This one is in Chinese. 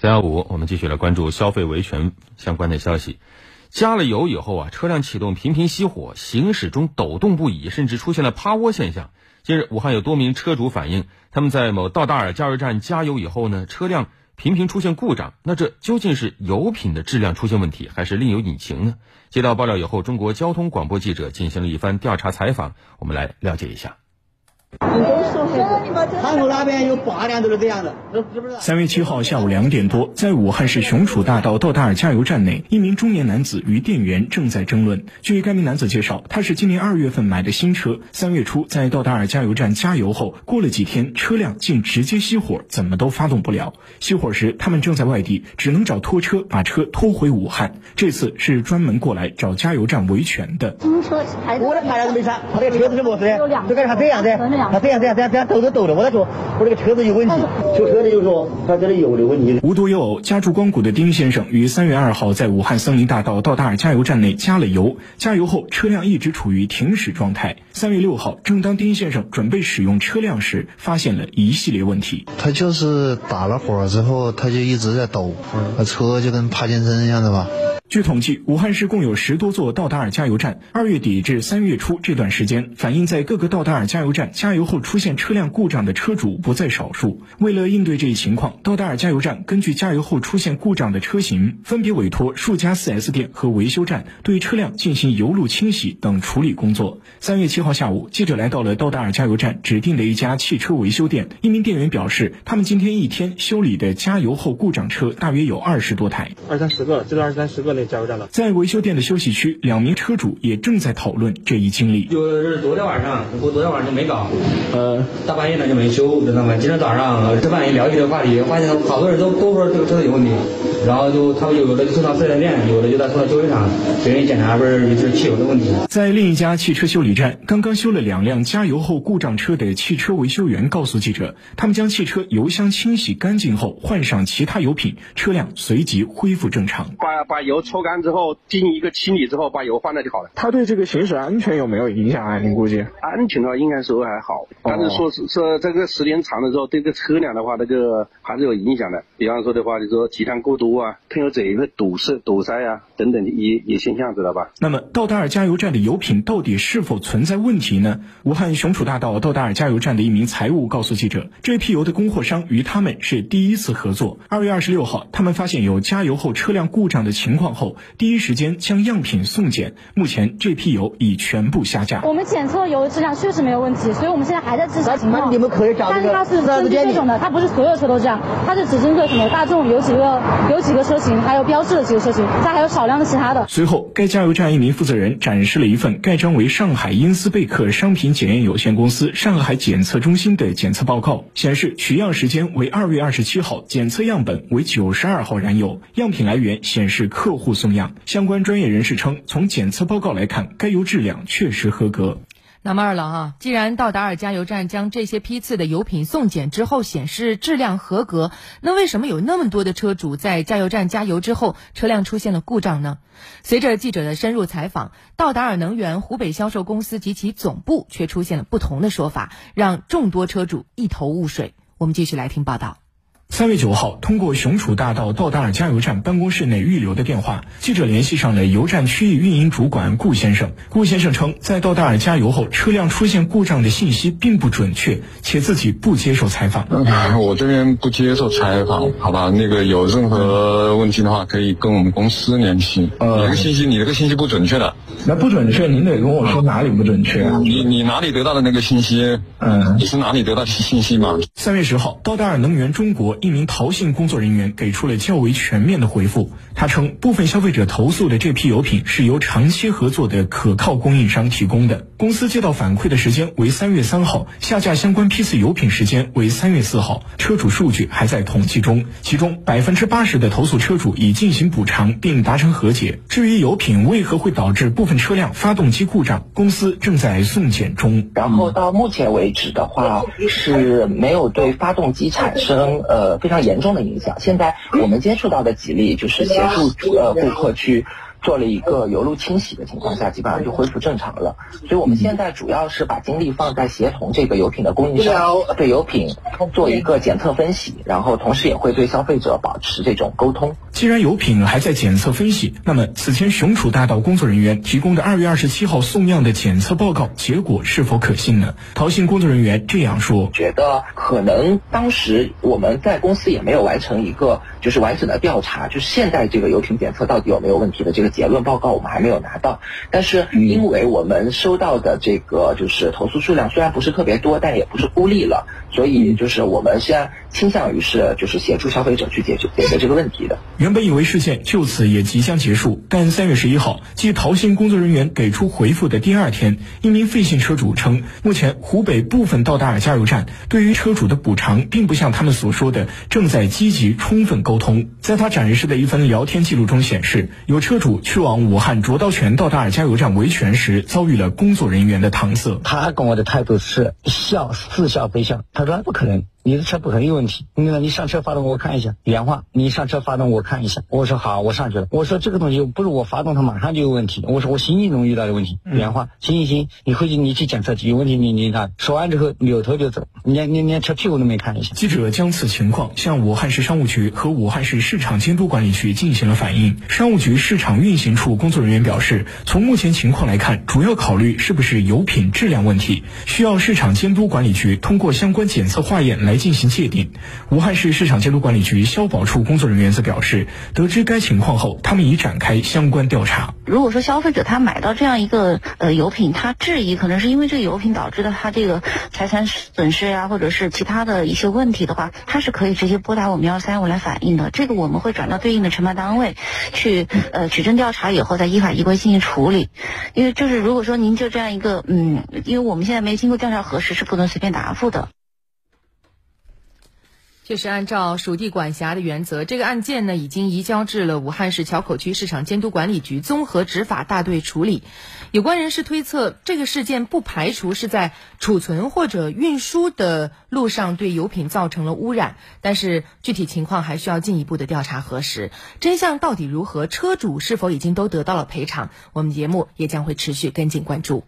三幺五，我们继续来关注消费维权相关的消息。加了油以后啊，车辆启动频频熄火，行驶中抖动不已，甚至出现了趴窝现象。近日，武汉有多名车主反映，他们在某道达尔加油站加油以后呢，车辆频频出现故障。那这究竟是油品的质量出现问题，还是另有隐情呢？接到爆料以后，中国交通广播记者进行了一番调查采访，我们来了解一下。汉口那边有八辆都是这样的，三月七号下午两点多，在武汉市雄楚大道道达尔加油站内，一名中年男子与店员正在争论。据该名男子介绍，他是今年二月份买的新车，三月初在道达尔加油站加油后，过了几天，车辆竟直接熄火，怎么都发动不了。熄火时，他们正在外地，只能找拖车把车拖回武汉。这次是专门过来找加油站维权的。新车我的牌子没啥，他这个车子是么子的？就跟他这样的。他这样这样这样这样抖着抖着，我在说，我这个车子有问题。修车的就说他这里有的问题。无独有偶，家住光谷的丁先生于三月二号在武汉森林大道道达尔加油站内加了油，加油后车辆一直处于停驶状态。三月六号，正当丁先生准备使用车辆时，发现了一系列问题。他就是打了火之后，他就一直在抖，那车就跟帕金森一样的吧。据统计，武汉市共有十多座道达尔加油站。二月底至三月初这段时间，反映在各个道达尔加油站加油后出现车辆故障的车主不在少数。为了应对这一情况，道达尔加油站根据加油后出现故障的车型，分别委托数家 4S 店和维修站对车辆进行油路清洗等处理工作。三月七号下午，记者来到了道达尔加油站指定的一家汽车维修店，一名店员表示，他们今天一天修理的加油后故障车大约有二十多台，二三十个，这个二三十个。加油站了，在维修店的休息区，两名车主也正在讨论这一经历。就是昨天晚上，我昨天晚上就没搞，呃，大半夜的就没修，知道吗？今天早上吃饭一聊起这个话题，发现好多人都都说这个车子有问题，然后就他们有的就送到四 S 店，有的就在送到修理厂，给人检查不是是汽油的问题。在另一家汽车修理站，刚刚修了两辆加油后故障车的汽车维修员告诉记者，他们将汽车油箱清洗干净后，换上其他油品，车辆随即恢复正常。把把油。抽干之后，进行一个清理之后，把油换了就好了。它对这个行驶安全有没有影响啊？您估计安全的话，应该说还好。但是说是说这个时间长了之后，对这个车辆的话，那个还是有影响的。比方说的话，就说积碳过多啊，喷油嘴会堵塞堵塞啊，等等一一现象，知道吧？那么，道达尔加油站的油品到底是否存在问题呢？武汉雄楚大道道达尔加油站的一名财务告诉记者，这批油的供货商与他们是第一次合作。二月二十六号，他们发现有加油后车辆故障的情况。后第一时间将样品送检，目前这批油已全部下架。我们检测油质量确实没有问题，所以我们现在还在质查情况。你们可以找但是它是针对这种的，它不是所有车都这样，它是只针对什么大众有几个有几个车型，还有标志的几个车型，它还有少量的其他的。随后，该加油站一名负责人展示了一份盖章为上海因斯贝克商品检验有限公司上海检测中心的检测报告，显示取样时间为二月二十七号，检测样本为九十二号燃油，样品来源显示客户。不送样，相关专业人士称，从检测报告来看，该油质量确实合格。那么二郎啊，既然道达尔加油站将这些批次的油品送检之后显示质量合格，那为什么有那么多的车主在加油站加油之后车辆出现了故障呢？随着记者的深入采访，道达尔能源湖北销售公司及其总部却出现了不同的说法，让众多车主一头雾水。我们继续来听报道。三月九号，通过雄楚大道道达尔加油站办公室内预留的电话，记者联系上了油站区域运营主管顾先生。顾先生称，在道达尔加油后，车辆出现故障的信息并不准确，且自己不接受采访。我这边不接受采访，好吧？那个有任何问题的话，可以跟我们公司联系。你这个信息，你这个信息不准确的。那不准确，您得跟我说哪里不准确。你你哪里得到的那个信息？嗯，你是哪里得到信息吗？三月十号，道达尔能源中国。一名陶姓工作人员给出了较为全面的回复。他称，部分消费者投诉的这批油品是由长期合作的可靠供应商提供的。公司接到反馈的时间为三月三号，下架相关批次油品时间为三月四号。车主数据还在统计中，其中百分之八十的投诉车主已进行补偿并达成和解。至于油品为何会导致部分车辆发动机故障，公司正在送检中。然后到目前为止的话，是没有对发动机产生呃非常严重的影响。现在我们接触到的几例就是协助呃顾客去。做了一个油路清洗的情况下，基本上就恢复正常了。所以我们现在主要是把精力放在协同这个油品的供应商，对油品做一个检测分析，然后同时也会对消费者保持这种沟通。既然油品还在检测分析，那么此前雄楚大道工作人员提供的二月二十七号送样的检测报告结果是否可信呢？陶信工作人员这样说：觉得可能当时我们在公司也没有完成一个就是完整的调查，就是现在这个油品检测到底有没有问题的这个结论报告我们还没有拿到。但是因为我们收到的这个就是投诉数量虽然不是特别多，但也不是孤立了，所以就是我们现在倾向于是就是协助消费者去解决解决这个问题的。原本以为事件就此也即将结束，但三月十一号，继陶信工作人员给出回复的第二天，一名费信车主称，目前湖北部分道达尔加油站对于车主的补偿，并不像他们所说的正在积极充分沟通。在他展示的一份聊天记录中显示，有车主去往武汉卓刀泉到达尔加油站维权时，遭遇了工作人员的搪塞。他跟我的态度是笑似笑非笑，他说不可能。你的车不可能有问题，你呢？你上车发动我看一下。原话，你上车发动我看一下。我说好，我上去了。我说这个东西不是我发动它马上就有问题。我说我行进中遇到的问题。原话，行行行，你回去你去检测有问题你你看。说完之后扭头就走，连连连车屁股都没看一下。记者将此情况向武汉市商务局和武汉市市场监督管理局进行了反映。商务局市场运行处工作人员表示，从目前情况来看，主要考虑是不是油品质量问题，需要市场监督管理局通过相关检测化验来进行界定。武汉市市场监督管理局消保处工作人员则表示，得知该情况后，他们已展开相关调查。如果说消费者他买到这样一个呃油品，他质疑可能是因为这个油品导致的他这个财产损失呀，或者是其他的一些问题的话，他是可以直接拨打我们幺三五来反映的。这个我们会转到对应的承办单位去呃取证调查以后，再依法依规进行处理。因为就是如果说您就这样一个嗯，因为我们现在没经过调查核实，是不能随便答复的。就是，按照属地管辖的原则，这个案件呢已经移交至了武汉市硚口区市场监督管理局综合执法大队处理。有关人士推测，这个事件不排除是在储存或者运输的路上对油品造成了污染，但是具体情况还需要进一步的调查核实。真相到底如何？车主是否已经都得到了赔偿？我们节目也将会持续跟进关注。